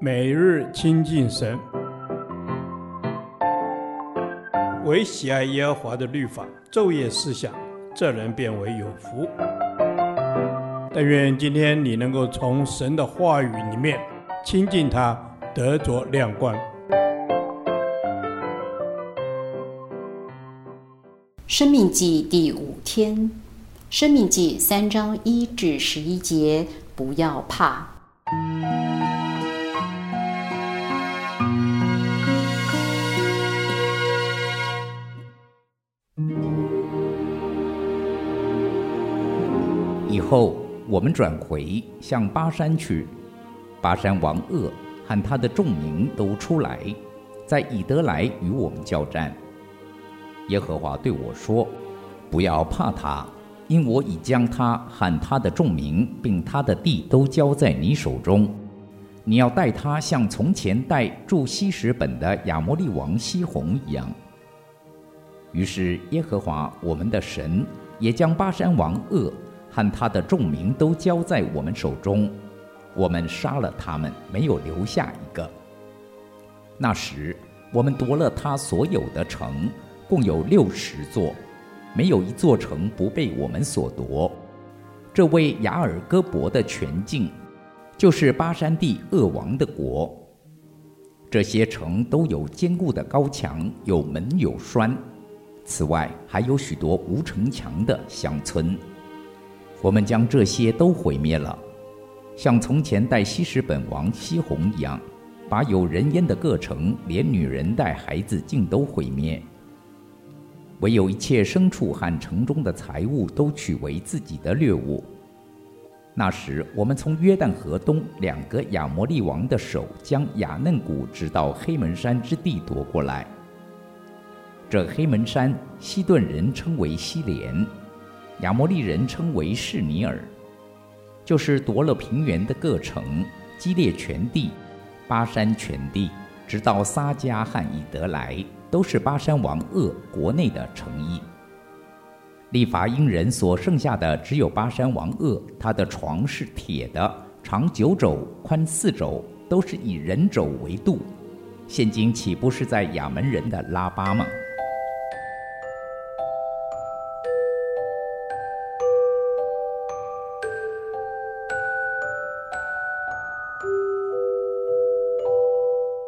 每日亲近神，唯喜爱耶和华的律法，昼夜思想，这人便为有福。但愿今天你能够从神的话语里面亲近他，得着亮光。生命记第五天，生命记三章一至十一节，不要怕。后我们转回向巴山去，巴山王噩和他的众民都出来，在以德来与我们交战。耶和华对我说：“不要怕他，因我已将他和他的众民，并他的地都交在你手中。你要待他像从前待住希实本的亚摩利王西宏一样。”于是耶和华我们的神也将巴山王噩和他的众民都交在我们手中，我们杀了他们，没有留下一个。那时我们夺了他所有的城。共有六十座，没有一座城不被我们所夺。这位雅尔戈伯的全境，就是巴山地恶王的国。这些城都有坚固的高墙，有门有栓。此外，还有许多无城墙的乡村。我们将这些都毁灭了，像从前待希实本王西宏一样，把有人烟的各城，连女人带孩子，尽都毁灭。唯有一切牲畜和城中的财物都取为自己的掠物。那时，我们从约旦河东两个亚摩利王的手，将亚嫩谷直到黑门山之地夺过来。这黑门山，西顿人称为西莲，亚摩利人称为士尼尔，就是夺了平原的各城，基列全地，巴山全地，直到撒迦和以得来。都是巴山王鄂国内的城邑。利乏音人所剩下的只有巴山王鄂，他的床是铁的，长九肘，宽四肘，都是以人肘为度。现今岂不是在亚门人的拉巴吗？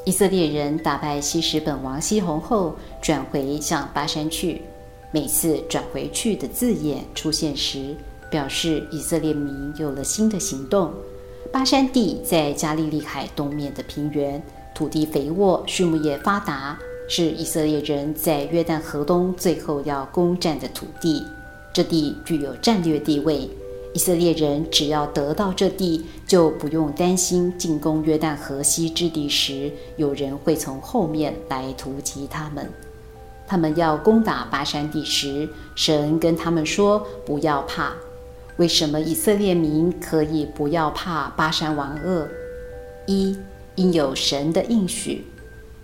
以色列人打败希实本王西宏后，转回向巴山去。每次转回去的字眼出现时，表示以色列民有了新的行动。巴山地在加利利海东面的平原，土地肥沃，畜牧业发达，是以色列人在约旦河东最后要攻占的土地。这地具有战略地位。以色列人只要得到这地，就不用担心进攻约旦河西之地时，有人会从后面来突击他们。他们要攻打巴山地时，神跟他们说：“不要怕。”为什么以色列民可以不要怕巴山王噩？一，因有神的应许。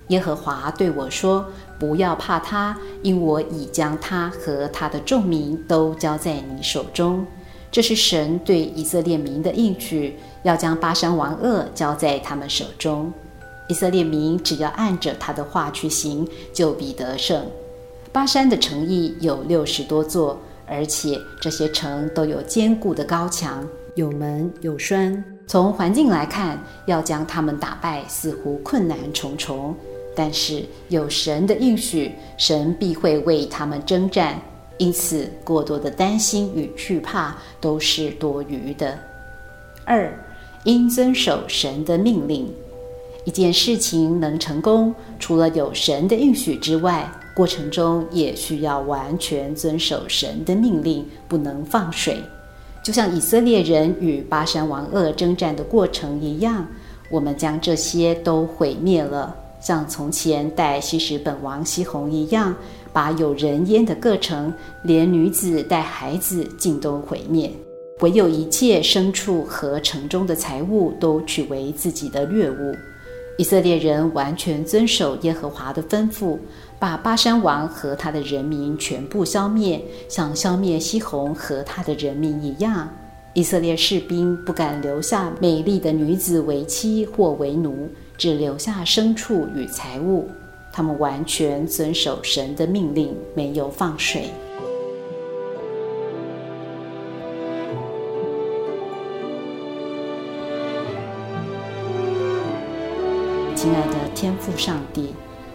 耶和华对我说：“不要怕他，因我已将他和他的众民都交在你手中。”这是神对以色列民的应许，要将巴山王恶交在他们手中。以色列民只要按着他的话去行，就必得胜。巴山的城邑有六十多座，而且这些城都有坚固的高墙，有门有栓。从环境来看，要将他们打败似乎困难重重，但是有神的应许，神必会为他们征战。因此，过多的担心与惧怕都是多余的。二，应遵守神的命令。一件事情能成功，除了有神的应许之外，过程中也需要完全遵守神的命令，不能放水。就像以色列人与巴山王噩征战的过程一样，我们将这些都毁灭了，像从前待希实本王西宏一样。把有人烟的各城，连女子带孩子尽都毁灭，唯有一切牲畜和城中的财物都取为自己的掠物。以色列人完全遵守耶和华的吩咐，把巴珊王和他的人民全部消灭，像消灭西宏和他的人民一样。以色列士兵不敢留下美丽的女子为妻或为奴，只留下牲畜与财物。他们完全遵守神的命令，没有放水。亲爱的天父上帝，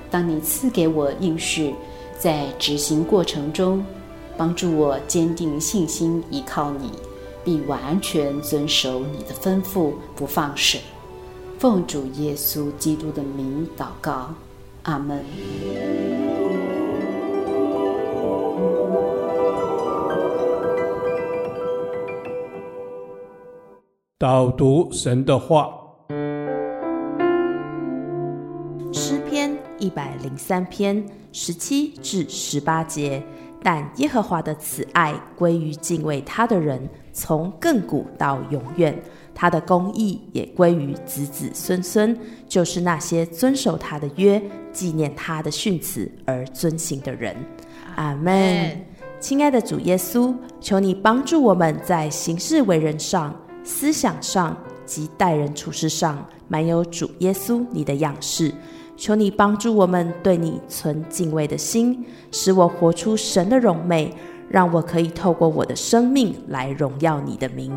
当你赐给我应许，在执行过程中，帮助我坚定信心，依靠你，并完全遵守你的吩咐，不放水。奉主耶稣基督的名祷告。阿门。导读神的话，诗篇一百零三篇十七至十八节。但耶和华的慈爱归于敬畏他的人，从亘古到永远。他的公义也归于子子孙孙，就是那些遵守他的约、纪念他的训词而遵行的人。阿门。亲爱的主耶稣，求你帮助我们在行事为人上、思想上及待人处事上，满有主耶稣你的样式。求你帮助我们对你存敬畏的心，使我活出神的荣美，让我可以透过我的生命来荣耀你的名。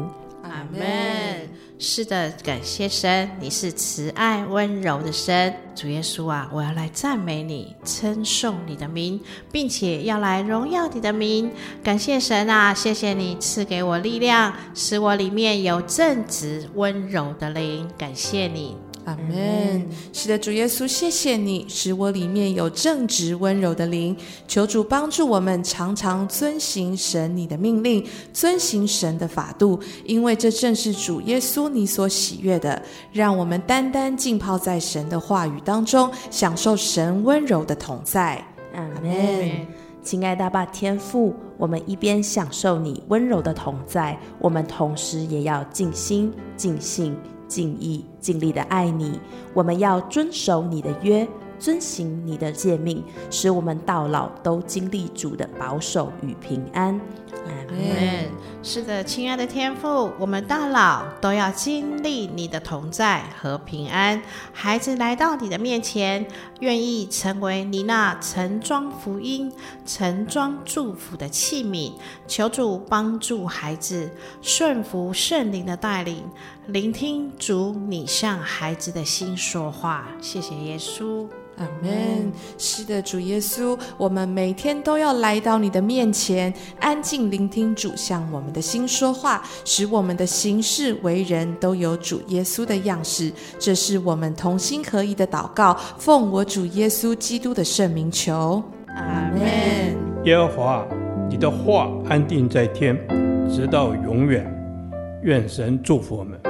阿门。是的，感谢神，你是慈爱温柔的神，主耶稣啊，我要来赞美你，称颂你的名，并且要来荣耀你的名。感谢神啊，谢谢你赐给我力量，使我里面有正直温柔的灵。感谢你。阿门。是的，主耶稣，谢谢你使我里面有正直温柔的灵。求主帮助我们，常常遵行神你的命令，遵行神的法度，因为这正是主耶稣你所喜悦的。让我们单单浸泡在神的话语当中，享受神温柔的同在。阿门。亲爱的阿爸天父，我们一边享受你温柔的同在，我们同时也要尽心尽性。尽意尽力的爱你，我们要遵守你的约，遵行你的诫命，使我们到老都经历主的保守与平安。阿门。是的，亲爱的天父，我们到老都要经历你的同在和平安。孩子来到你的面前，愿意成为你那盛装福音、盛装祝福的器皿。求主帮助孩子顺服圣灵的带领，聆听主你向孩子的心说话。谢谢耶稣。阿门。是的，主耶稣，我们每天都要来到你的面前，安静聆听主向我们的心说话，使我们的行事为人都有主耶稣的样式。这是我们同心合一的祷告，奉我主耶稣基督的圣名求。阿门。耶和华，你的话安定在天，直到永远。愿神祝福我们。